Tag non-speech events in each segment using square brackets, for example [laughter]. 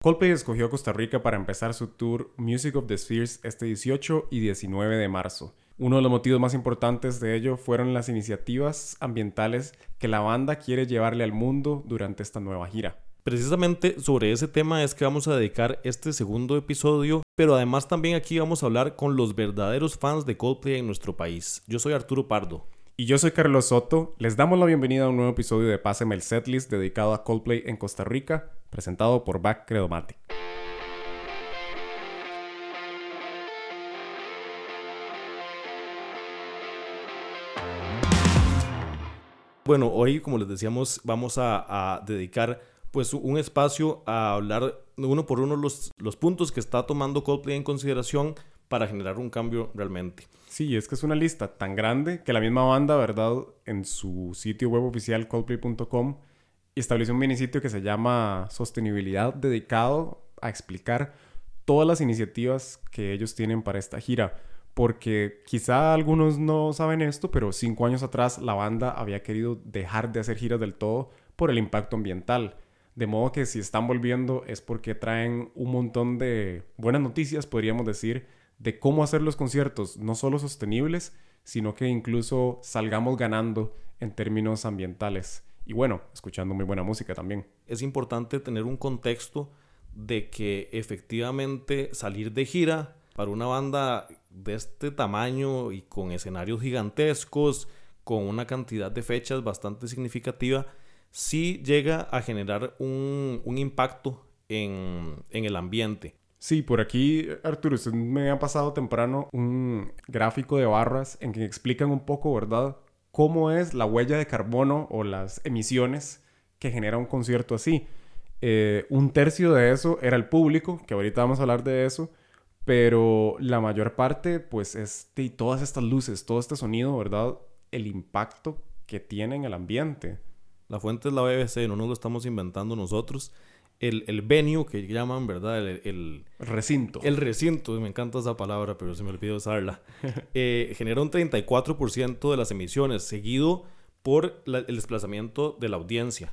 Coldplay escogió Costa Rica para empezar su tour Music of the Spheres este 18 y 19 de marzo. Uno de los motivos más importantes de ello fueron las iniciativas ambientales que la banda quiere llevarle al mundo durante esta nueva gira. Precisamente sobre ese tema es que vamos a dedicar este segundo episodio, pero además también aquí vamos a hablar con los verdaderos fans de Coldplay en nuestro país. Yo soy Arturo Pardo. Y yo soy Carlos Soto. Les damos la bienvenida a un nuevo episodio de Páseme el Setlist dedicado a Coldplay en Costa Rica, presentado por Back Credomatic. Bueno, hoy, como les decíamos, vamos a, dedicar pues un espacio a hablar uno por uno los, los puntos que está tomando Coldplay en consideración para generar un cambio realmente. Sí, es que es una lista tan grande que la misma banda, ¿verdad? En su sitio web oficial coldplay.com estableció un mini sitio que se llama Sostenibilidad dedicado a explicar todas las iniciativas que ellos tienen para esta gira. Porque quizá algunos no saben esto, pero cinco años atrás la banda había querido dejar de hacer giras del todo por el impacto ambiental. De modo que si están volviendo es porque traen un montón de buenas noticias, podríamos decir, de cómo hacer los conciertos no solo sostenibles, sino que incluso salgamos ganando en términos ambientales. Y bueno, escuchando muy buena música también. Es importante tener un contexto de que efectivamente salir de gira para una banda de este tamaño y con escenarios gigantescos, con una cantidad de fechas bastante significativa, sí llega a generar un, impacto en, el ambiente. Sí, por aquí, Arturo, usted me ha pasado temprano un gráfico de barras en que explican un poco, ¿verdad?, cómo es la huella de carbono o las emisiones que genera un concierto así. Eh, un tercio de eso era el público, que ahorita vamos a hablar de eso, pero la mayor parte, pues, es de todas estas luces, todo este sonido, ¿verdad?, el impacto que tiene en el ambiente. La fuente es la BBC, no nos lo estamos inventando nosotros el, el venue que llaman, ¿verdad? El, recinto. El recinto, me encanta esa palabra, pero se me olvidó usarla. [laughs] Eh, genera un 34% de las emisiones, seguido por el desplazamiento de la audiencia.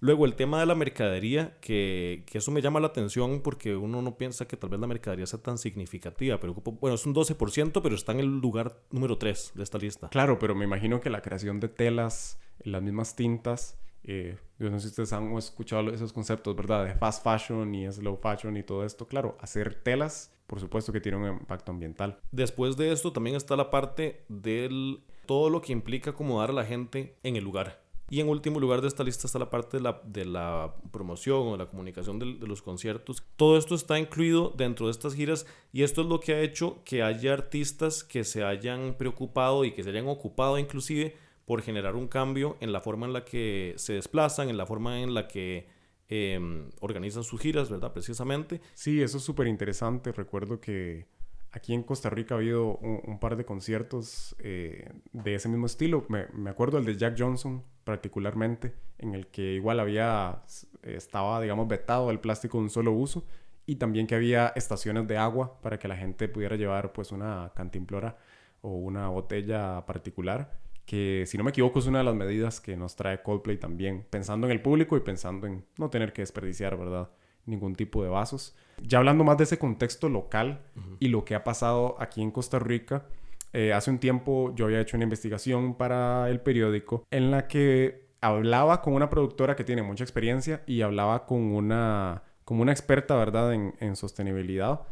Luego el tema de la mercadería, que, que, eso me llama la atención porque uno no piensa que tal vez la mercadería sea tan significativa, pero bueno, es un 12%, pero está en el lugar número 3 de esta lista. Claro, pero me imagino que la creación de telas, las mismas tintas, eh, yo no sé si ustedes han escuchado esos conceptos, ¿verdad? De fast fashion y slow fashion y todo esto. Claro, hacer telas, por supuesto que tiene un impacto ambiental. Después de esto también está la parte del todo lo que implica acomodar a la gente en el lugar. Y en último lugar de esta lista está la parte de la, de la promoción o la comunicación de, de, los conciertos. Todo esto está incluido dentro de estas giras y esto es lo que ha hecho que haya artistas que se hayan preocupado y que se hayan ocupado inclusive por generar un cambio en la forma en la que se desplazan, en la forma en la que em, organizan sus giras, ¿verdad? Precisamente. Sí, eso es súper interesante. Recuerdo que aquí en Costa Rica ha habido un, par de conciertos eh, de ese mismo estilo. Me, me, acuerdo el de Jack Johnson particularmente, en el que igual había, estaba, digamos, vetado el plástico de un solo uso y también que había estaciones de agua para que la gente pudiera llevar pues una cantimplora o una botella particular que si no me equivoco es una de las medidas que nos trae Coldplay también, pensando en el público y pensando en no tener que desperdiciar, ¿verdad? Ningún tipo de vasos. Ya hablando más de ese contexto local y lo que ha pasado aquí en Costa Rica, eh, hace un tiempo yo había hecho una investigación para el periódico en la que hablaba con una productora que tiene mucha experiencia y hablaba con una, como una experta, ¿verdad?, en, en sostenibilidad,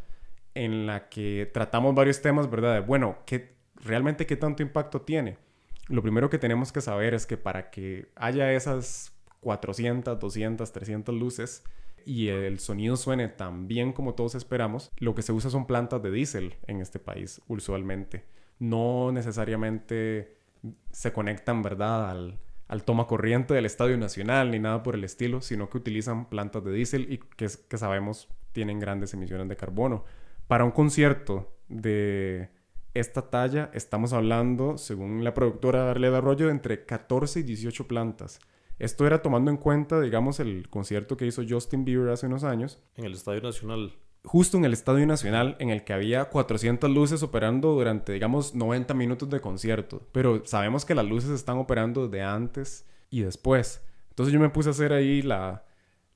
en la que tratamos varios temas, ¿verdad? De, bueno, ¿qué, realmente qué tanto impacto tiene? Lo primero que tenemos que saber es que para que haya esas 400, 200, 300 luces y el sonido suene tan bien como todos esperamos, lo que se usa son plantas de diésel en este país usualmente. No necesariamente se conectan, ¿verdad?, al, toma corriente del Estadio Nacional ni nada por el estilo, sino que utilizan plantas de diésel y que sabemos tienen grandes emisiones de carbono. Para un concierto de esta talla estamos hablando, según la productora Arroyo, de entre 14 y 18 plantas. Esto era tomando en cuenta, digamos, el concierto que hizo Justin Bieber hace unos años. En el Estadio Nacional. Justo en el Estadio Nacional, en el que había 400 luces operando durante, digamos, 90 minutos de concierto. Pero sabemos que las luces están operando de antes y después. Entonces yo me puse a hacer ahí la,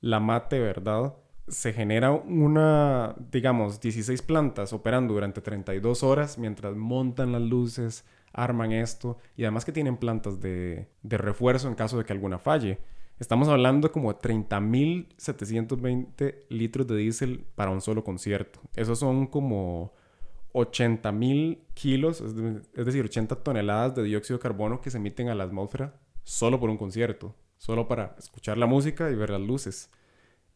la mate, ¿verdad? Se genera una, digamos, 16 plantas operando durante 32 horas mientras montan las luces, arman esto y además que tienen plantas de, de refuerzo en caso de que alguna falle. Estamos hablando como de 30.720 litros de diésel para un solo concierto. Esos son como 80.000 kilos, es, es decir, 80 toneladas de dióxido de carbono que se emiten a la atmósfera solo por un concierto, solo para escuchar la música y ver las luces.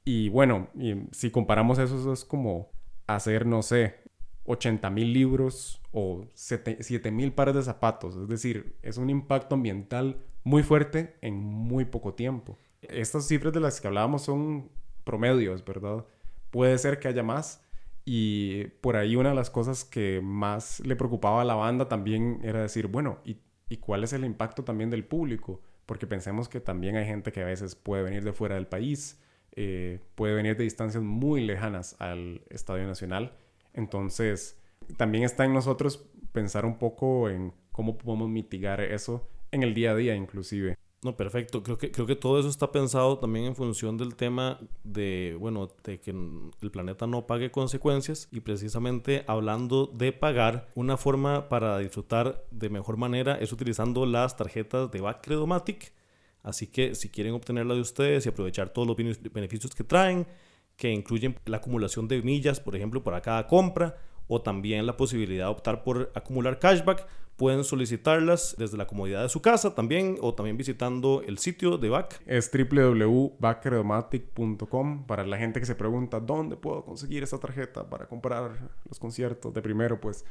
Y bueno, si comparamos eso, eso es como hacer, no sé, 80 mil libros o 7 mil pares de zapatos. Es decir, es un impacto ambiental muy fuerte en muy poco tiempo. Estas cifras de las que hablábamos son promedios, ¿verdad? Puede ser que haya más. Y por ahí una de las cosas que más le preocupaba a la banda también era decir, bueno, ¿y, ¿y cuál es el impacto también del público? Porque pensemos que también hay gente que a veces puede venir de fuera del país eh, puede venir de distancias muy lejanas al Estadio Nacional. Entonces, también está en nosotros pensar un poco en cómo podemos mitigar eso en el día a día inclusive. No, perfecto. Creo que, creo que todo eso está pensado también en función del tema de, bueno, de que el planeta no pague consecuencias y precisamente hablando de pagar, una forma para disfrutar de mejor manera es utilizando las tarjetas de Bacredomatic Así que si quieren obtenerla de ustedes y aprovechar todos los beneficios que traen, que incluyen la acumulación de millas, por ejemplo, para cada compra, o también la posibilidad de optar por acumular cashback, pueden solicitarlas desde la comodidad de su casa también, o también visitando el sitio de BAC. Es www.backredomatic.com para la gente que se pregunta dónde puedo conseguir esa tarjeta para comprar los conciertos. De primero, pues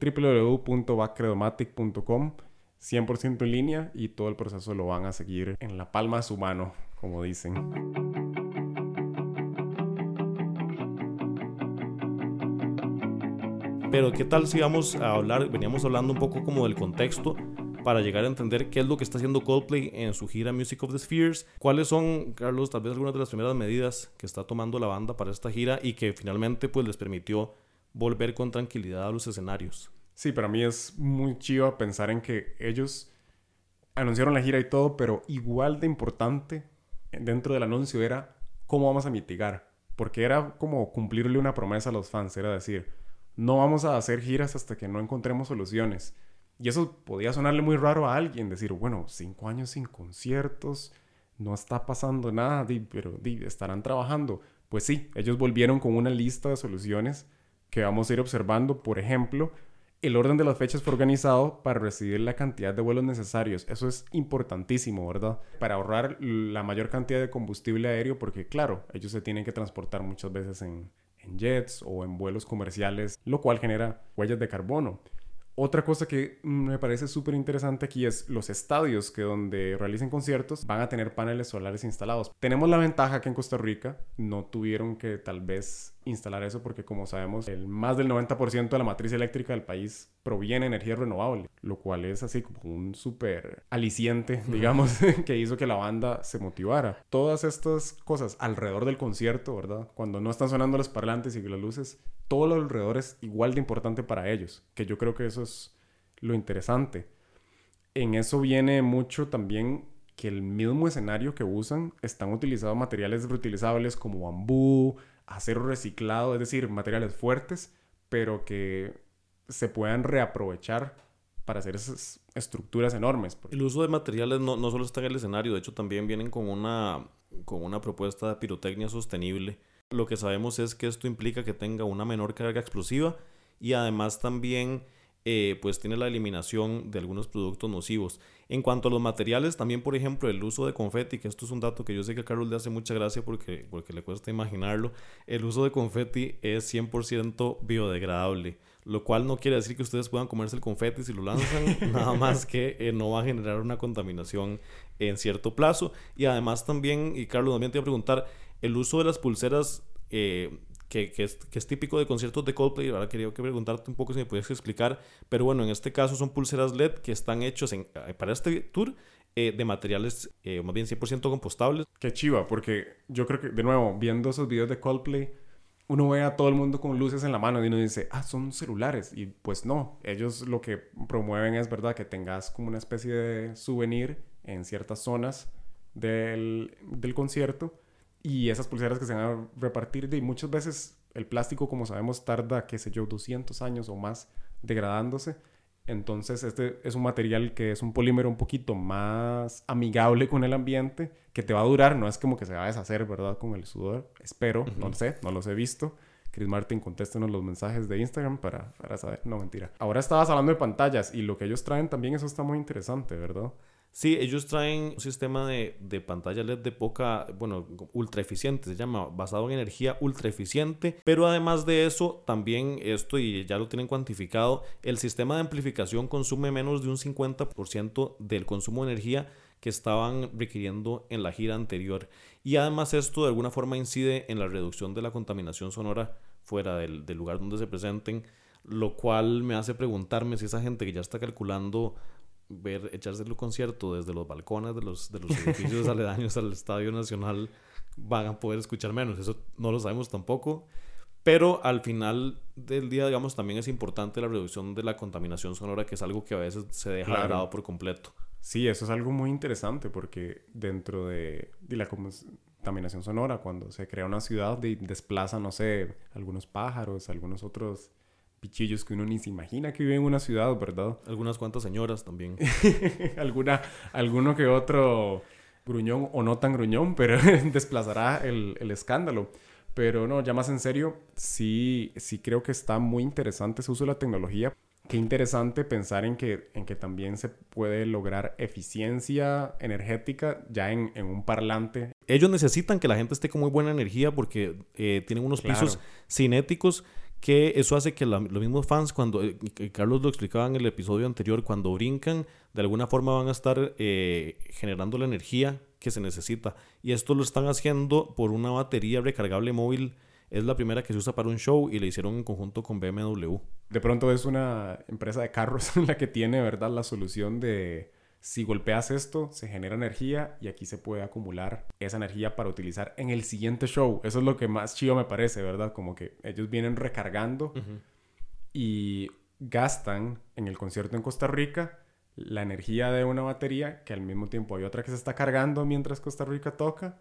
www.backredomatic.com 100% en línea y todo el proceso lo van a seguir en la palma de su mano, como dicen. Pero qué tal si vamos a hablar, veníamos hablando un poco como del contexto para llegar a entender qué es lo que está haciendo Coldplay en su gira Music of the Spheres. ¿Cuáles son, Carlos, tal vez algunas de las primeras medidas que está tomando la banda para esta gira y que finalmente pues les permitió volver con tranquilidad a los escenarios? Sí, para mí es muy chido pensar en que ellos anunciaron la gira y todo, pero igual de importante dentro del anuncio era cómo vamos a mitigar. Porque era como cumplirle una promesa a los fans, era decir, no vamos a hacer giras hasta que no encontremos soluciones. Y eso podía sonarle muy raro a alguien, decir, bueno, cinco años sin conciertos, no está pasando nada, pero estarán trabajando. Pues sí, ellos volvieron con una lista de soluciones que vamos a ir observando. Por ejemplo, el orden de las fechas fue organizado para recibir la cantidad de vuelos necesarios. Eso es importantísimo, ¿verdad? Para ahorrar la mayor cantidad de combustible aéreo, porque claro, ellos se tienen que transportar muchas veces en, jets o en vuelos comerciales, lo cual genera huellas de carbono. Otra cosa que me parece súper interesante aquí es los estadios que donde realicen conciertos van a tener paneles solares instalados. Tenemos la ventaja que en Costa Rica no tuvieron que tal vez instalar eso porque como sabemos el más del 90% de la matriz eléctrica del país proviene de energía renovable, lo cual es así como un súper aliciente, digamos, [laughs] que hizo que la banda se motivara. Todas estas cosas alrededor del concierto, ¿verdad? Cuando no están sonando los parlantes y las luces, todo lo alrededor es igual de importante para ellos, que yo creo que eso es lo interesante. En eso viene mucho también que el mismo escenario que usan están utilizando materiales reutilizables como bambú, acero reciclado, es decir, materiales fuertes, pero que se puedan reaprovechar para hacer esas estructuras enormes. El uso de materiales no, solo está en el escenario, de hecho también vienen con una, con una propuesta de pirotecnia sostenible. Lo que sabemos es que esto implica que tenga una menor carga explosiva y además también eh, pues tiene la eliminación de algunos productos nocivos. En cuanto a los materiales, también por ejemplo el uso de confeti, que esto es un dato que yo sé que a Carlos le hace mucha gracia porque, porque le cuesta imaginarlo, el uso de confeti es 100% biodegradable, lo cual no quiere decir que ustedes puedan comerse el confeti si lo lanzan, [laughs] nada más que eh, no va a generar una contaminación en cierto plazo. Y además también, y Carlos también te iba a preguntar, el uso de las pulseras eh, que, es, que, es, típico de conciertos de Coldplay. Ahora quería que preguntarte un poco si me puedes explicar. Pero bueno, en este caso son pulseras LED que están hechos en, eh, para este tour eh, de materiales eh, más bien 100% compostables. Qué chiva, porque yo creo que, de nuevo, viendo esos videos de Coldplay, uno ve a todo el mundo con luces en la mano y uno dice, ah, son celulares. Y pues no, ellos lo que promueven es, ¿verdad?, que tengas como una especie de souvenir en ciertas zonas del, del concierto Y esas pulseras que se van a repartir, y muchas veces el plástico, como sabemos, tarda, qué sé yo, 200 años o más degradándose. Entonces, este es un material que es un polímero un poquito más amigable con el ambiente, que te va a durar, no es como que se va a deshacer, ¿verdad? Con el sudor, espero, no lo sé, no los he visto. Chris Martin, contéstenos los mensajes de Instagram para, para saber. No, mentira. Ahora estabas hablando de pantallas y lo que ellos traen también, eso está muy interesante, ¿verdad? Sí, ellos traen un sistema de, de, pantalla LED de poca, bueno, ultra eficiente, se llama, basado en energía ultra eficiente, pero además de eso, también esto, y ya lo tienen cuantificado, el sistema de amplificación consume menos de un 50% del consumo de energía que estaban requiriendo en la gira anterior. Y además esto de alguna forma incide en la reducción de la contaminación sonora fuera del, del lugar donde se presenten, lo cual me hace preguntarme si esa gente que ya está calculando ver echarse el concierto desde los balcones de los, de los edificios [laughs] aledaños al Estadio Nacional van a poder escuchar menos. Eso no lo sabemos tampoco. Pero al final del día, digamos, también es importante la reducción de la contaminación sonora, que es algo que a veces se deja de lado por completo. Sí, eso es algo muy interesante porque dentro de, de la contaminación sonora, cuando se crea una ciudad, de, desplaza, no sé, algunos pájaros, algunos otros pichillos que uno ni se imagina que vive en una ciudad, ¿verdad? Algunas cuantas señoras también. [laughs] Alguna, alguno que otro gruñón o no tan gruñón, pero [laughs] desplazará el, el, escándalo. Pero no, ya más en serio, sí, sí creo que está muy interesante ese uso de la tecnología. Qué interesante pensar en que, en que también se puede lograr eficiencia energética ya en, en un parlante. Ellos necesitan que la gente esté con muy buena energía porque eh, tienen unos claro. pisos cinéticos que eso hace que los mismos fans, cuando eh, Carlos lo explicaba en el episodio anterior, cuando brincan, de alguna forma van a estar eh, generando la energía que se necesita. Y esto lo están haciendo por una batería recargable móvil. Es la primera que se usa para un show y la hicieron en conjunto con BMW. De pronto es una empresa de carros [laughs] la que tiene, ¿verdad?, la solución de si golpeas esto, se genera energía y aquí se puede acumular esa energía para utilizar en el siguiente show. Eso es lo que más chido me parece, ¿verdad? Como que ellos vienen recargando uh -huh. y gastan en el concierto en Costa Rica la energía de una batería que al mismo tiempo hay otra que se está cargando mientras Costa Rica toca.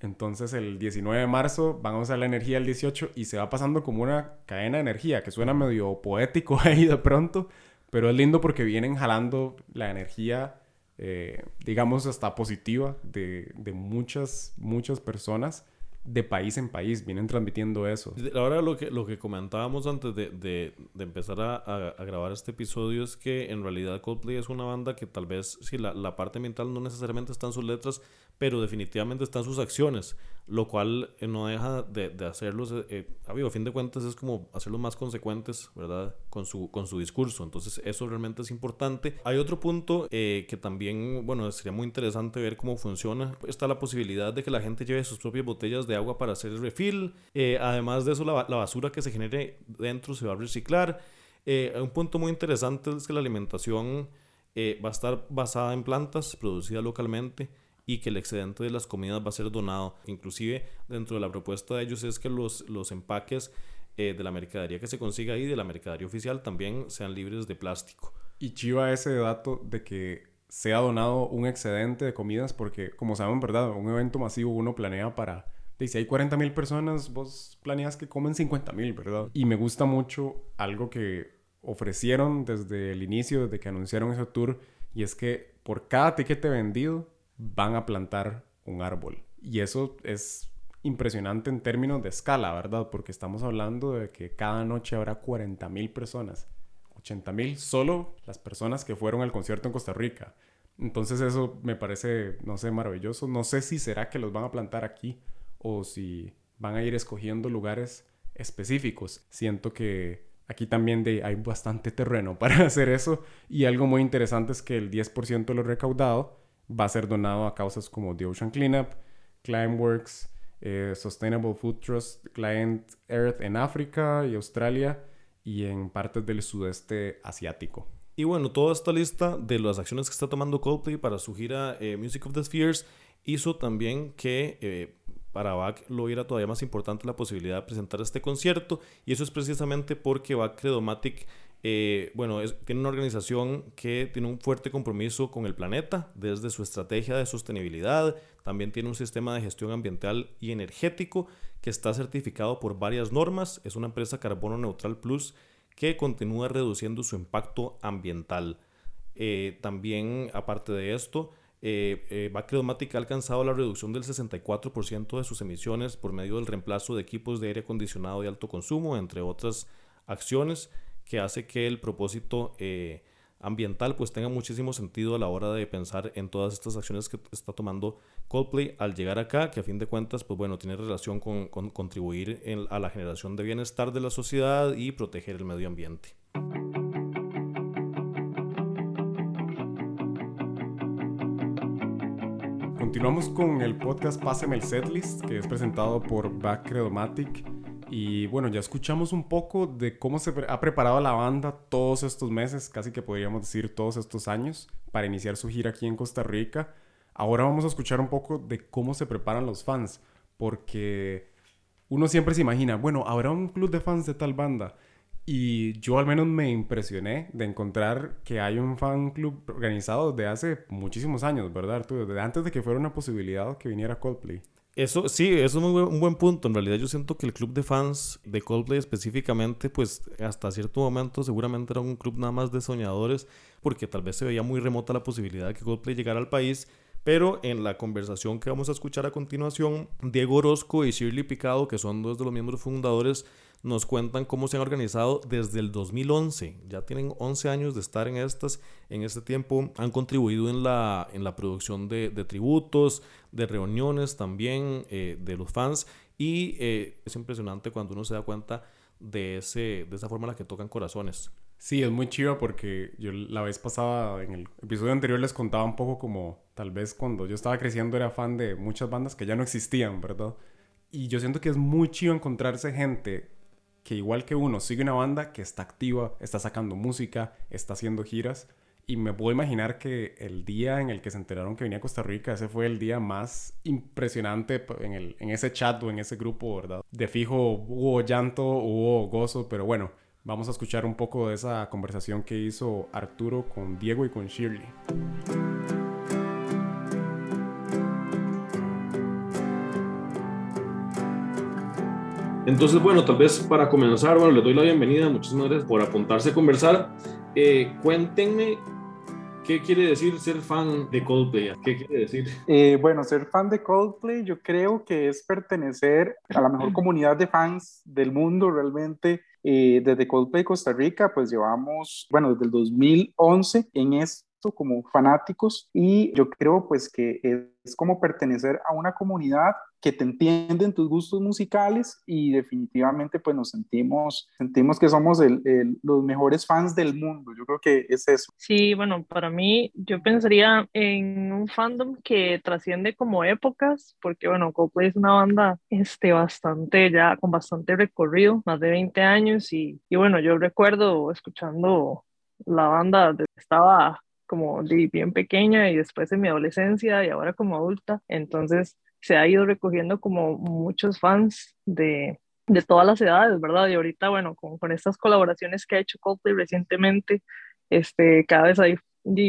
Entonces el 19 de marzo van a usar la energía del 18 y se va pasando como una cadena de energía que suena medio poético [laughs] ahí de pronto, pero es lindo porque vienen jalando la energía, eh, digamos, hasta positiva de, de, muchas, muchas personas de país en país. Vienen transmitiendo eso. Ahora lo que, lo que comentábamos antes de, de, de empezar a, a, grabar este episodio es que en realidad Coldplay es una banda que tal vez, sí, la, la parte mental no necesariamente está en sus letras, pero definitivamente están sus acciones, lo cual eh, no deja de, de hacerlos, eh, eh, a fin de cuentas es como hacerlos más consecuentes, ¿verdad? Con su, con su discurso, entonces eso realmente es importante. Hay otro punto que también, bueno, sería muy interesante ver cómo funciona. Está la posibilidad de que la gente lleve sus propias botellas de agua para hacer el refill, además de eso la, la, basura que se genere dentro se va a reciclar. Un punto muy interesante es que la alimentación va a estar basada en plantas producidas localmente y que el excedente de las comidas va a ser donado. Inclusive dentro de la propuesta de ellos es que los, los empaques eh, de la mercadería que se consiga ahí, de la mercadería oficial, también sean libres de plástico. Y chiva ese dato de que sea donado un excedente de comidas, porque como saben, ¿verdad? Un evento masivo uno planea para... Y hay 40 mil personas, vos planeas que comen 50 mil, ¿verdad? Y me gusta mucho algo que ofrecieron desde el inicio, desde que anunciaron ese tour, y es que por cada tiquete vendido van a plantar un árbol. Y eso es impresionante en términos de escala, ¿verdad? Porque estamos hablando de que cada noche habrá 40 mil personas. 80 mil solo las personas que fueron al concierto en Costa Rica. Entonces eso me parece, no sé, maravilloso. No sé si será que los van a plantar aquí o si van a ir escogiendo lugares específicos. Siento que aquí también hay bastante terreno [laughs] para hacer eso. Y algo muy interesante es que el 10% de lo recaudado va a ser donado a causas como The Ocean Cleanup, Climeworks, eh, Sustainable Food Trust, Client Earth en África y Australia y en partes del sudeste asiático. Y bueno, toda esta lista de las acciones que está tomando Coldplay para su gira eh, Music of the Spheres hizo también que eh, para Bach lo era todavía más importante la posibilidad de presentar este concierto y eso es precisamente porque Bach Credomatic Eh, bueno, tiene una organización que tiene un fuerte compromiso con el planeta desde su estrategia de sostenibilidad. También tiene un sistema de gestión ambiental y energético que está certificado por varias normas. Es una empresa Carbono Neutral Plus que continúa reduciendo su impacto ambiental. Eh, también, aparte de esto, eh, eh ha alcanzado la reducción del 64% de sus emisiones por medio del reemplazo de equipos de aire acondicionado de alto consumo, entre otras acciones que hace que el propósito eh, ambiental pues tenga muchísimo sentido a la hora de pensar en todas estas acciones que está tomando Coldplay al llegar acá, que a fin de cuentas pues bueno, tiene relación con, contribuir a la generación de bienestar de la sociedad y proteger el medio ambiente. Continuamos con el podcast Pásame el Setlist, que es presentado por Backredomatic y bueno, ya escuchamos un poco de cómo se ha preparado la banda todos estos meses, casi que podríamos decir todos estos años, para iniciar su gira aquí en Costa Rica. Ahora vamos a escuchar un poco de cómo se preparan los fans, porque uno siempre se imagina, bueno, habrá un club de fans de tal banda. Y yo al menos me impresioné de encontrar que hay un fan club organizado desde hace muchísimos años, ¿verdad, Arturo? Desde antes de que fuera una posibilidad que viniera Coldplay. Eso sí, eso es un buen, punto. En realidad yo siento que el club de fans de Coldplay específicamente, pues hasta cierto momento seguramente era un club nada más de soñadores, porque tal vez se veía muy remota la posibilidad de que Coldplay llegara al país. Pero en la conversación que vamos a escuchar a continuación, Diego Orozco y Shirley Picado, que son dos de los miembros fundadores nos cuentan cómo se han organizado desde el 2011. Ya tienen 11 años de estar en estas. En este tiempo han contribuido en la, en la producción de, tributos, de reuniones también eh, de los fans. Y eh, es impresionante cuando uno se da cuenta de, ese, de esa forma en la que tocan corazones. Sí, es muy chido porque yo la vez pasada, en el episodio anterior, les contaba un poco como tal vez cuando yo estaba creciendo era fan de muchas bandas que ya no existían, ¿verdad? Y yo siento que es muy chido encontrarse gente que igual que uno sigue una banda que está activa, está sacando música, está haciendo giras. Y me puedo imaginar que el día en el que se enteraron que venía a Costa Rica, ese fue el día más impresionante en, el, en ese chat o en ese grupo, ¿verdad? De fijo hubo llanto, hubo gozo, pero bueno, vamos a escuchar un poco de esa conversación que hizo Arturo con Diego y con Shirley. Entonces, bueno, tal vez para comenzar, bueno, les doy la bienvenida, muchísimas gracias por apuntarse a conversar. Eh, cuéntenme ¿Qué quiere decir ser fan de Coldplay? ¿Qué quiere decir? Eh, bueno, ser fan de Coldplay yo creo que es pertenecer a la mejor comunidad de fans del mundo realmente. Eh, desde Coldplay Costa Rica, pues llevamos, bueno, desde el 2011 en esto como fanáticos y yo creo pues que es como pertenecer a una comunidad que te entienden tus gustos musicales y definitivamente pues nos sentimos, sentimos que somos los mejores fans del mundo. Yo creo que es eso. Sí, bueno, para mí yo pensaría en un fandom que trasciende como épocas, porque bueno, Coldplay es una banda este, bastante ya con bastante recorrido, más de 20 años y, y bueno, yo recuerdo escuchando la banda, estaba como bien pequeña y después en mi adolescencia y ahora como adulta. Entonces, se ha ido recogiendo como muchos fans de, de todas las edades, ¿verdad? Y ahorita, bueno, con, con estas colaboraciones que ha hecho Coldplay recientemente, este, cada vez hay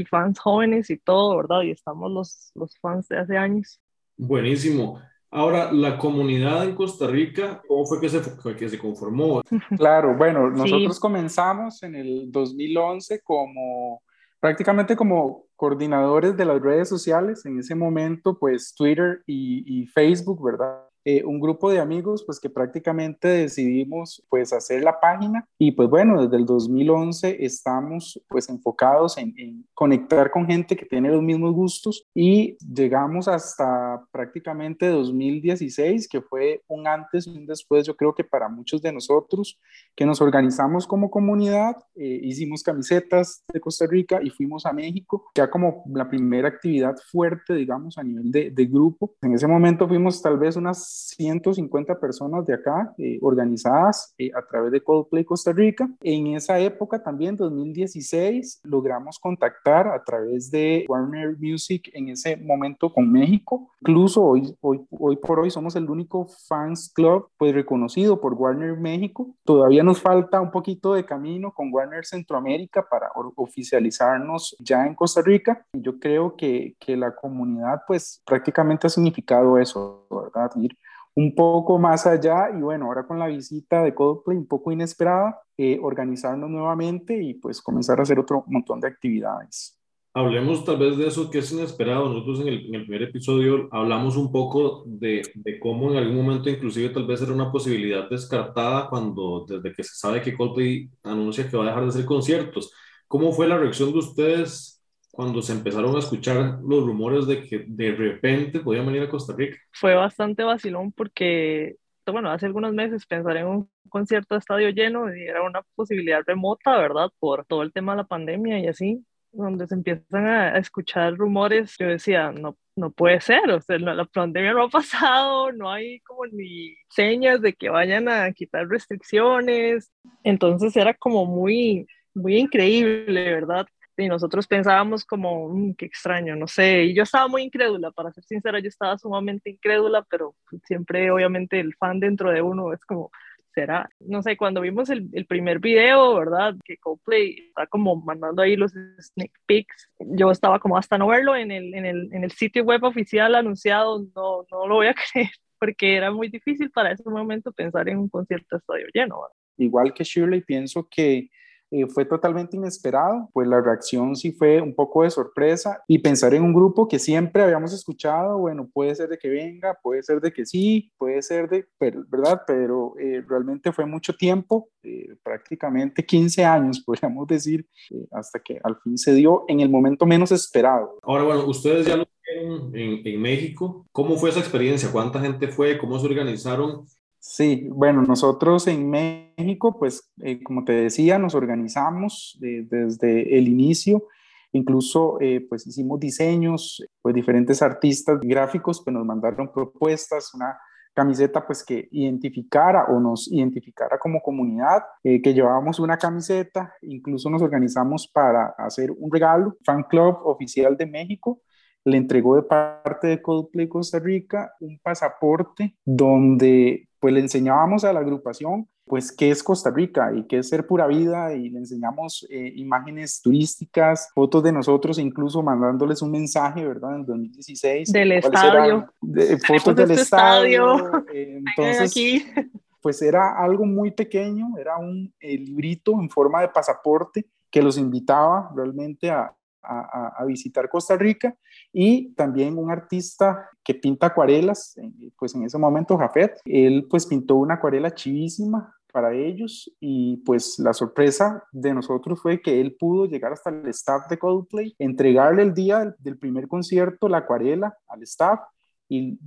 fans jóvenes y todo, ¿verdad? Y estamos los, los fans de hace años. Buenísimo. Ahora, la comunidad en Costa Rica, ¿cómo fue que se, que se conformó? Claro, bueno, [laughs] nosotros comenzamos en el 2011 como prácticamente como coordinadores de las redes sociales, en ese momento pues Twitter y, y Facebook, ¿verdad? Eh, un grupo de amigos pues que prácticamente decidimos pues hacer la página. Y pues bueno, desde el 2011 estamos pues enfocados en, conectar con gente que tiene los mismos gustos. Y llegamos hasta prácticamente 2016 que fue un antes y un después yo creo que para muchos de nosotros que nos organizamos como comunidad, eh, hicimos camisetas de Costa Rica y fuimos a México, ya como la primera actividad fuerte digamos a nivel de, de grupo. En ese momento fuimos tal vez unas 150 personas de acá eh, organizadas eh, a través de Coldplay Costa Rica. En esa época también, 2016, logramos contactar a través de Warner Music en ese momento con México. Incluso hoy, hoy, hoy por hoy somos el único fans club pues reconocido por Warner México. Todavía nos falta un poquito de camino con Warner Centroamérica para oficializarnos ya en Costa Rica. Yo creo que, que la comunidad pues prácticamente ha significado eso, ¿verdad? Ir un poco más allá y bueno, ahora con la visita de Coldplay un poco inesperada, eh, organizarnos nuevamente y pues comenzar a hacer otro montón de actividades. Hablemos tal vez de eso que es inesperado. Nosotros en el, en el primer episodio hablamos un poco de, de, cómo en algún momento inclusive tal vez era una posibilidad descartada cuando desde que se sabe que Coldplay anuncia que va a dejar de hacer conciertos. ¿Cómo fue la reacción de ustedes cuando se empezaron a escuchar los rumores de que de repente podían venir a Costa Rica? Fue bastante vacilón porque, bueno, hace algunos meses pensar en un concierto de estadio lleno era una posibilidad remota, ¿verdad? Por todo el tema de la pandemia y así, donde se empiezan a, escuchar rumores, yo decía, no, no puede ser, o sea, la, pandemia no ha pasado, no hay como ni señas de que vayan a quitar restricciones, entonces era como muy, muy increíble, ¿verdad? Y nosotros pensábamos como, mm, qué extraño, no sé, y yo estaba muy incrédula, para ser sincera, yo estaba sumamente incrédula, pero siempre obviamente el fan dentro de uno es como, será, no sé, cuando vimos el, el primer video, ¿verdad? Que Coldplay está como mandando ahí los sneak peeks, yo estaba como hasta no verlo en el, en el, en el sitio web oficial anunciado, no, no lo voy a [laughs] creer, porque era muy difícil para ese momento pensar en un concierto estadio lleno. ¿verdad? Igual que Shirley, pienso que eh, fue totalmente inesperado, pues la reacción sí fue un poco de sorpresa y pensar en un grupo que siempre habíamos escuchado, bueno, puede ser de que venga, puede ser de que sí, puede ser de, ¿verdad? Pero eh, realmente fue mucho tiempo, eh, prácticamente 15 años, [laughs] podríamos decir, hasta que al fin se dio en el momento menos esperado. Ahora, bueno, ustedes ya lo en, en México, ¿cómo fue esa experiencia? ¿Cuánta gente fue? ¿Cómo se organizaron? Sí, bueno, nosotros en México, pues eh, como te decía, nos organizamos desde el inicio, incluso eh, pues hicimos diseños, pues diferentes artistas gráficos pues nos mandaron propuestas, una camiseta pues que identificara o nos identificara como comunidad, eh, que llevábamos una camiseta, incluso nos organizamos para hacer un regalo, Fan Club Oficial de México, le entregó de parte de Coldplay Costa Rica un pasaporte donde pues le enseñábamos a la agrupación pues qué es Costa Rica y qué es ser pura vida y le enseñamos eh, imágenes turísticas, fotos de nosotros, incluso mandándoles un mensaje, ¿verdad? En 2016. Del estadio. fotos del este estadio. Eh, entonces, pues era algo muy pequeño, era un librito en forma de pasaporte que los invitaba realmente a, a, visitar Costa Rica. Y también un artista que pinta acuarelas, pues en ese momento Jafet, él pues pintó una acuarela chivísima para ellos y pues la sorpresa de nosotros fue que él pudo llegar hasta el staff de Coldplay, entregarle el día del, primer concierto la acuarela al staff y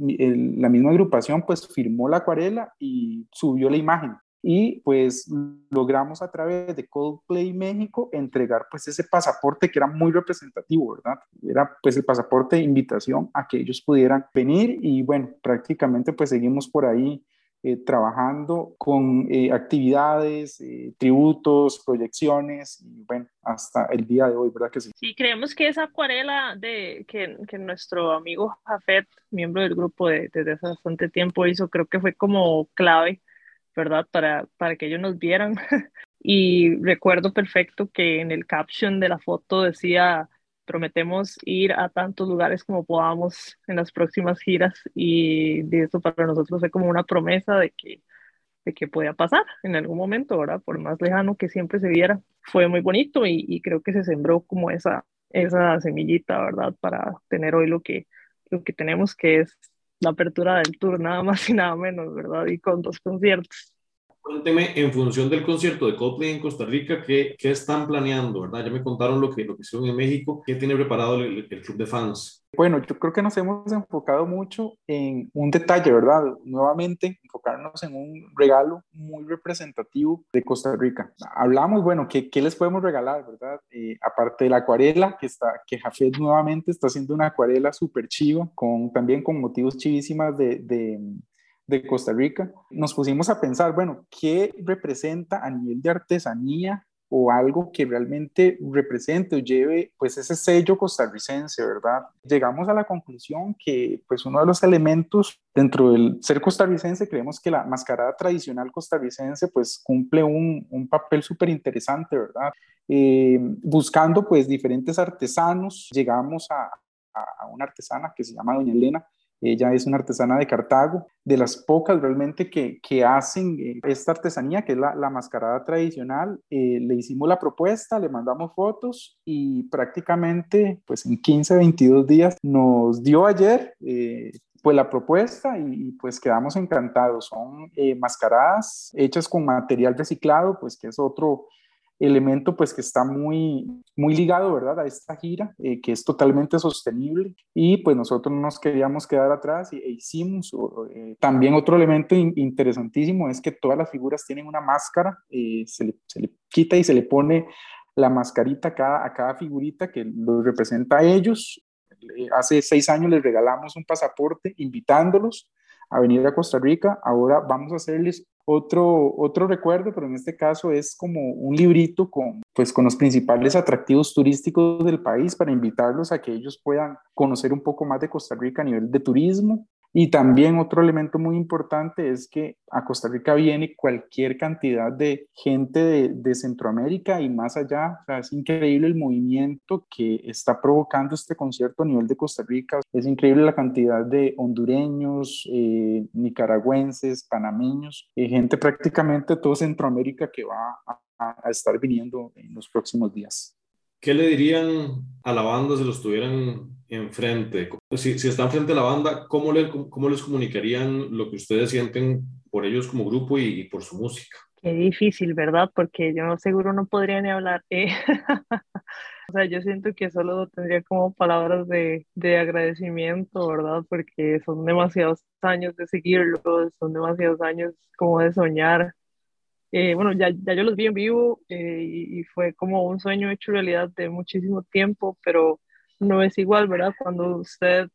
la misma agrupación pues firmó la acuarela y subió la imagen y pues logramos a través de Coldplay México entregar pues ese pasaporte que era muy representativo, ¿verdad? Era pues el pasaporte de invitación a que ellos pudieran venir y bueno, prácticamente pues seguimos por ahí eh, trabajando con eh, actividades, eh, tributos, proyecciones y bueno, hasta el día de hoy, ¿verdad que sí? Sí, creemos que esa acuarela de, que, que nuestro amigo Jafet, miembro del grupo de, desde hace bastante tiempo, hizo, creo que fue como clave ¿verdad? Para, para que ellos nos vieran. [laughs] y recuerdo perfecto que en el caption de la foto decía, prometemos ir a tantos lugares como podamos en las próximas giras y de eso para nosotros fue como una promesa de que, de que podía pasar en algún momento, ¿verdad? Por más lejano que siempre se viera. Fue muy bonito y, y creo que se sembró como esa, esa semillita, ¿verdad? Para tener hoy lo que, lo que tenemos, que es la apertura del tour, nada más y nada menos, ¿verdad? Y con dos conciertos. Cuénteme, en función del concierto de Coldplay en Costa Rica, ¿qué, ¿qué, están planeando, verdad? Ya me contaron lo que, lo que hicieron en México. ¿Qué tiene preparado el, el, club de fans? Bueno, yo creo que nos hemos enfocado mucho en un detalle, ¿verdad? Nuevamente, enfocarnos en un regalo muy representativo de Costa Rica. Hablamos, bueno, ¿qué, qué les podemos regalar, verdad? Eh, aparte de la acuarela, que, está, que Jafet nuevamente está haciendo una acuarela súper chiva, con, también con motivos chivísimas de, de de Costa Rica, nos pusimos a pensar, bueno, ¿qué representa a nivel de artesanía o algo que realmente represente o lleve pues ese sello costarricense, ¿verdad? Llegamos a la conclusión que pues uno de los elementos dentro del ser costarricense, creemos que la mascarada tradicional costarricense pues cumple un, un papel súper interesante, ¿verdad? Eh, buscando pues diferentes artesanos, llegamos a, a, una artesana que se llama Doña Elena, ella es una artesana de Cartago, de las pocas realmente que, que hacen eh, esta artesanía, que es la, la mascarada tradicional. Eh, le hicimos la propuesta, le mandamos fotos y prácticamente pues en 15, 22 días nos dio ayer eh, pues la propuesta y, pues quedamos encantados. Son mascaradas hechas con material reciclado, pues que es otro elemento pues que está muy, muy ligado, ¿verdad? A esta gira, eh, que es totalmente sostenible y pues nosotros no nos queríamos quedar atrás e hicimos. Eh, también otro elemento interesantísimo es que todas las figuras tienen una máscara, eh, se, le, se, le, quita y se le pone la mascarita a cada, a cada figurita que los representa a ellos. Hace seis años les regalamos un pasaporte invitándolos a venir a Costa Rica. Ahora vamos a hacerles otro, otro recuerdo, pero en este caso es como un librito con, pues, con los principales atractivos turísticos del país para invitarlos a que ellos puedan conocer un poco más de Costa Rica a nivel de turismo y también otro elemento muy importante es que a Costa Rica viene cualquier cantidad de gente de, Centroamérica y más allá. Es increíble el movimiento que está provocando este concierto a nivel de Costa Rica. Es increíble la cantidad de hondureños, eh, nicaragüenses, panameños, eh, gente prácticamente de toda Centroamérica que va a estar viniendo en los próximos días. ¿Qué le dirían a la banda si lo estuvieran enfrente? Si, si están frente a la banda, ¿cómo, le, ¿cómo les comunicarían lo que ustedes sienten por ellos como grupo y, por su música? Qué difícil, ¿verdad? Porque yo seguro no podría ni hablar. Eh. [laughs] o sea, yo siento que solo tendría como palabras de, de agradecimiento, ¿verdad? Porque son demasiados años de seguirlos, son demasiados años como de soñar eh, bueno, ya, ya, yo los vi en vivo eh, y, fue como un sueño hecho realidad de muchísimo tiempo, pero no es igual, ¿verdad? Cuando usted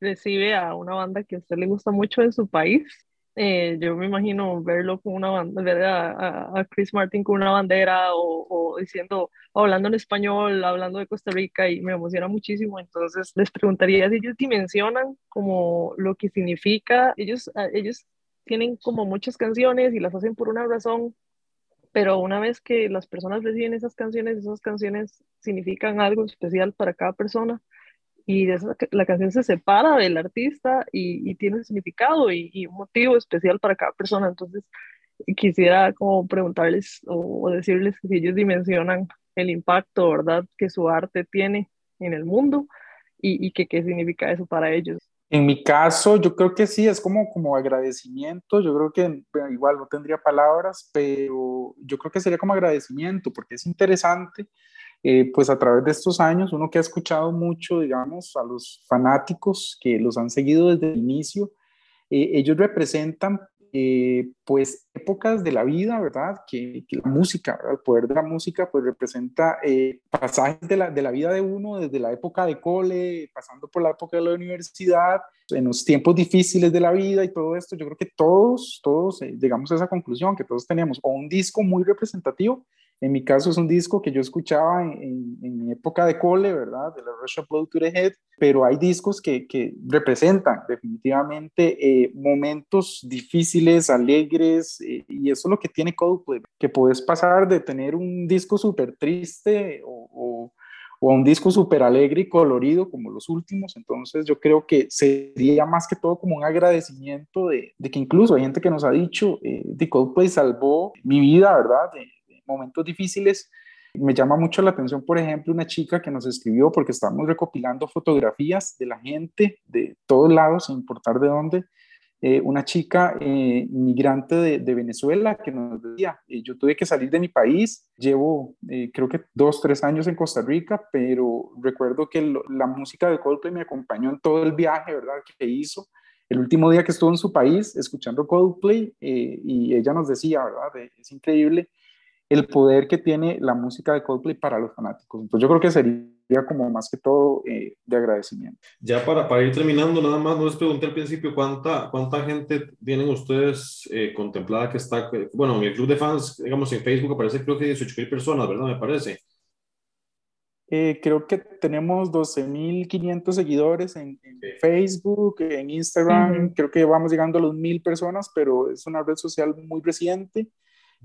recibe a una banda que a usted le gusta mucho en su país, eh, yo me imagino verlo con una banda, ver a, a, Chris Martin con una bandera o, o, diciendo, hablando en español, hablando de Costa Rica y me emociona muchísimo. Entonces les preguntaría si ellos dimensionan como lo que significa, ellos, ellos tienen como muchas canciones y las hacen por una razón, pero una vez que las personas reciben esas canciones, esas canciones significan algo especial para cada persona y la canción se separa del artista y, tiene un significado y, un motivo especial para cada persona. Entonces, quisiera como preguntarles o, decirles que si ellos dimensionan el impacto, ¿verdad?, que su arte tiene en el mundo y, y que qué significa eso para ellos. En mi caso, yo creo que sí, es como, como agradecimiento, yo creo que igual no tendría palabras, pero yo creo que sería como agradecimiento, porque es interesante, eh, pues a través de estos años, uno que ha escuchado mucho, digamos, a los fanáticos que los han seguido desde el inicio, eh, ellos representan eh, pues épocas de la vida, ¿verdad? Que, la música. El poder de la música pues representa eh, pasajes de la, de la vida de uno desde la época de cole, pasando por la época de la universidad, en los tiempos difíciles de la vida y todo esto, yo creo que todos, todos eh, llegamos a esa conclusión, que todos tenemos o un disco muy representativo en mi caso es un disco que yo escuchaba en, mi época de cole, ¿verdad? De la Russia Blow to the Head, pero hay discos que, que representan definitivamente eh, momentos difíciles, alegres, eh, y eso es lo que tiene Coldplay, que puedes pasar de tener un disco súper triste o, o, o, un disco súper alegre y colorido como los últimos, entonces yo creo que sería más que todo como un agradecimiento de, de que incluso hay gente que nos ha dicho, eh, de Coldplay salvó mi vida, ¿verdad? Momentos difíciles. Me llama mucho la atención, por ejemplo, una chica que nos escribió porque estábamos recopilando fotografías de la gente de todos lados, sin importar de dónde. Eh, una chica eh, migrante de, Venezuela que nos decía, eh, yo tuve que salir de mi país, llevo creo que dos, tres años en Costa Rica, pero recuerdo que la música de Coldplay me acompañó en todo el viaje, ¿verdad? Que hizo. El último día que estuvo en su país escuchando Coldplay y ella nos decía, ¿verdad? es increíble el poder que tiene la música de Coldplay para los fanáticos. Entonces yo creo que sería como más que todo eh, de agradecimiento. Ya para, para ir terminando, nada más, no les pregunté al principio cuánta, cuánta gente tienen ustedes eh, contemplada que está, bueno, en el club de fans, digamos en Facebook aparece creo que 18 mil personas, ¿verdad? Me parece. Eh, creo que tenemos 12.500 seguidores en, Facebook, en Instagram. Creo que vamos llegando a los mil personas, pero es una red social muy reciente.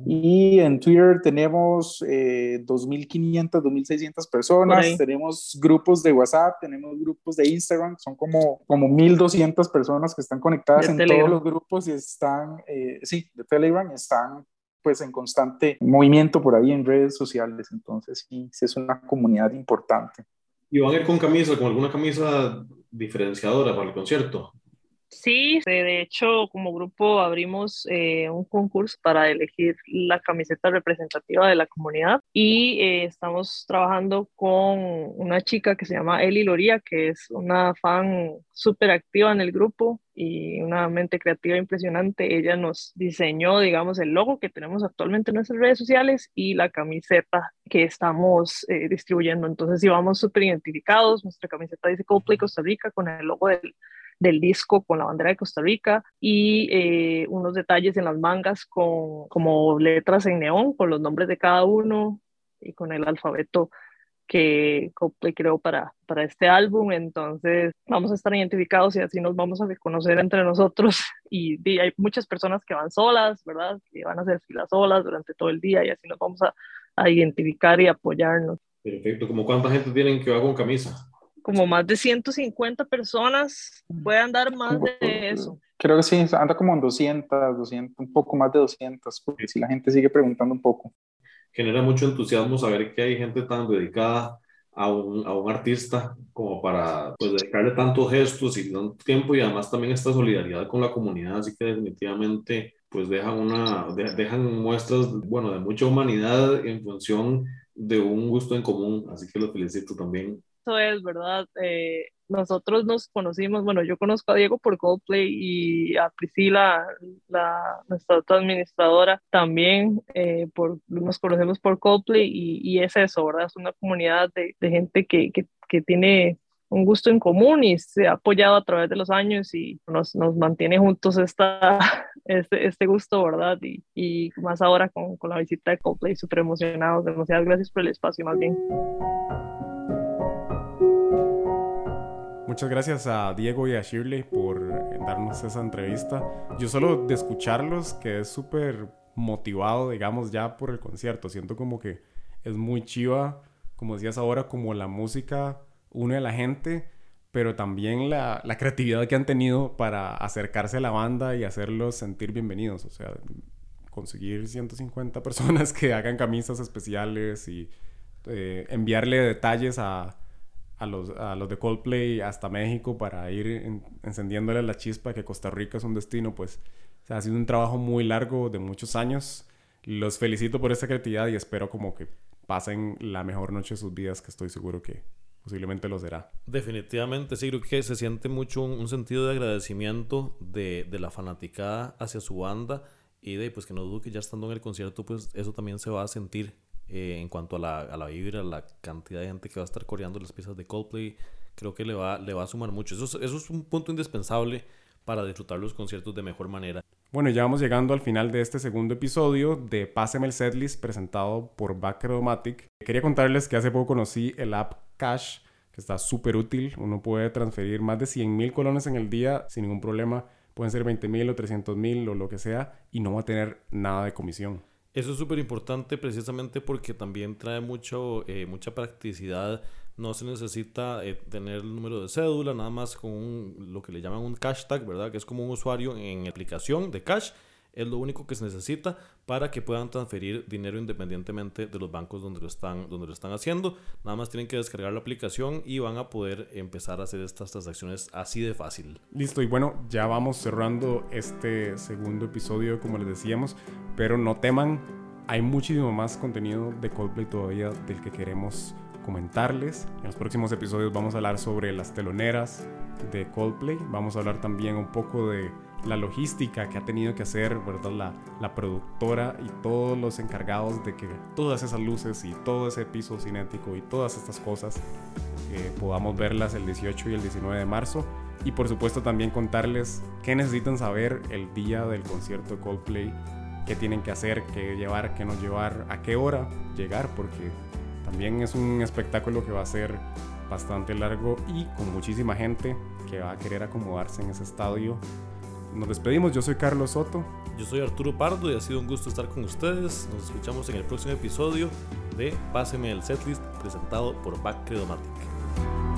Y en Twitter tenemos eh, 2.500, 2.600 personas. Tenemos grupos de WhatsApp, tenemos grupos de Instagram. Son como, como 1.200 personas que están conectadas en todos los grupos y están, eh, sí, de Telegram, están pues en constante movimiento por ahí en redes sociales. Entonces sí, sí es una comunidad importante. ¿Y van a ir con camisa, con alguna camisa diferenciadora para el concierto? Sí, de hecho, como grupo abrimos eh, un concurso para elegir la camiseta representativa de la comunidad y eh, estamos trabajando con una chica que se llama Eli Loría, que es una fan súper activa en el grupo y una mente creativa impresionante. Ella nos diseñó, digamos, el logo que tenemos actualmente en nuestras redes sociales y la camiseta que estamos eh, distribuyendo. Entonces, si vamos súper identificados, nuestra camiseta dice Coldplay Costa Rica con el logo del del disco con la bandera de Costa Rica y eh, unos detalles en las mangas con como letras en neón con los nombres de cada uno y con el alfabeto que Coldplay creó para, para este álbum, entonces vamos a estar identificados y así nos vamos a reconocer entre nosotros [laughs] y, hay muchas personas que van solas, ¿verdad? Que van a hacer filas solas durante todo el día y así nos vamos a, a identificar y apoyarnos. Perfecto, ¿como cuánta gente tienen que va con camisa? Como más de 150 personas, puede andar más de eso. Creo que sí, anda como en 200, 200, un poco más de 200, porque si la gente sigue preguntando un poco. Genera mucho entusiasmo saber que hay gente tan dedicada a un, a un artista como para pues, dedicarle tantos gestos y tanto tiempo y además también esta solidaridad con la comunidad, así que definitivamente pues dejan, una, dejan muestras, bueno, de mucha humanidad en función de un gusto en común, así que los felicito también es, ¿verdad? Eh, nosotros nos conocimos, bueno, yo conozco a Diego por Coldplay y a Priscila, la, nuestra otra administradora, también eh, por, nos conocemos por Coldplay y, y, es eso, ¿verdad? Es una comunidad de, de gente que, que, que, tiene un gusto en común y se ha apoyado a través de los años y nos, nos mantiene juntos esta, [laughs] este, este gusto, ¿verdad? Y, y más ahora con, con la visita de Coldplay, súper emocionados. Demasiadas gracias por el espacio, más bien. Muchas gracias a Diego y a Shirley por darnos esa entrevista. Yo solo de escucharlos quedé súper motivado, digamos, ya por el concierto. Siento como que es muy chiva, como decías ahora, como la música une a la gente, pero también la, la creatividad que han tenido para acercarse a la banda y hacerlos sentir bienvenidos. O sea, conseguir 150 [laughs] personas que hagan camisas especiales y eh, enviarle detalles a a los, a los de Coldplay hasta México para ir encendiéndole la chispa que Costa Rica es un destino, pues ha sido un trabajo muy largo de muchos años. Los felicito por esta creatividad y espero como que pasen la mejor noche de sus vidas, que estoy seguro que posiblemente lo será. Definitivamente, sí, creo que se siente mucho un, sentido de agradecimiento de, de, la fanaticada hacia su banda y de pues que no dudo que ya estando en el concierto, pues eso también se va a sentir eh, en cuanto a la, a la vibra, la cantidad de gente que va a estar coreando las piezas de Coldplay, creo que le va, le va a sumar mucho. Eso es, eso es un punto indispensable para disfrutar los conciertos de mejor manera. Bueno, ya vamos llegando al final de este segundo episodio de Páseme el Setlist presentado por Backromatic. Quería contarles que hace poco conocí el app Cash, que está súper útil. Uno puede transferir más de 100 mil colones en el día sin ningún problema. Pueden ser 20 mil o 300 mil o lo que sea y no va a tener nada de comisión. Eso es súper importante precisamente porque también trae mucho, eh, mucha practicidad. No se necesita eh, tener el número de cédula, nada más con lo que le llaman un hashtag, ¿verdad? Que es como un usuario en aplicación de cash es lo único que se necesita para que puedan transferir dinero independientemente de los bancos donde lo están, donde lo están haciendo. Nada más tienen que descargar la aplicación y van a poder empezar a hacer estas transacciones así de fácil. Listo, y bueno, ya vamos cerrando este segundo episodio, como les decíamos, pero no teman, hay muchísimo más contenido de Coldplay todavía del que queremos comentarles. En los próximos episodios vamos a hablar sobre las teloneras de Coldplay, vamos a hablar también un poco de la logística que ha tenido que hacer, ¿verdad? La, la, productora y todos los encargados de que todas esas luces y todo ese piso cinético y todas estas cosas eh, podamos verlas el 18 y el 19 de marzo. Y por supuesto también contarles qué necesitan saber el día del concierto de Coldplay, qué tienen que hacer, qué llevar, qué no llevar, a qué hora llegar, porque también es un espectáculo que va a ser bastante largo y con muchísima gente que va a querer acomodarse en ese estadio. Nos despedimos, yo soy Carlos Soto. Yo soy Arturo Pardo y ha sido un gusto estar con ustedes. Nos escuchamos en el próximo episodio de Páseme el Setlist presentado por Back Credomatic.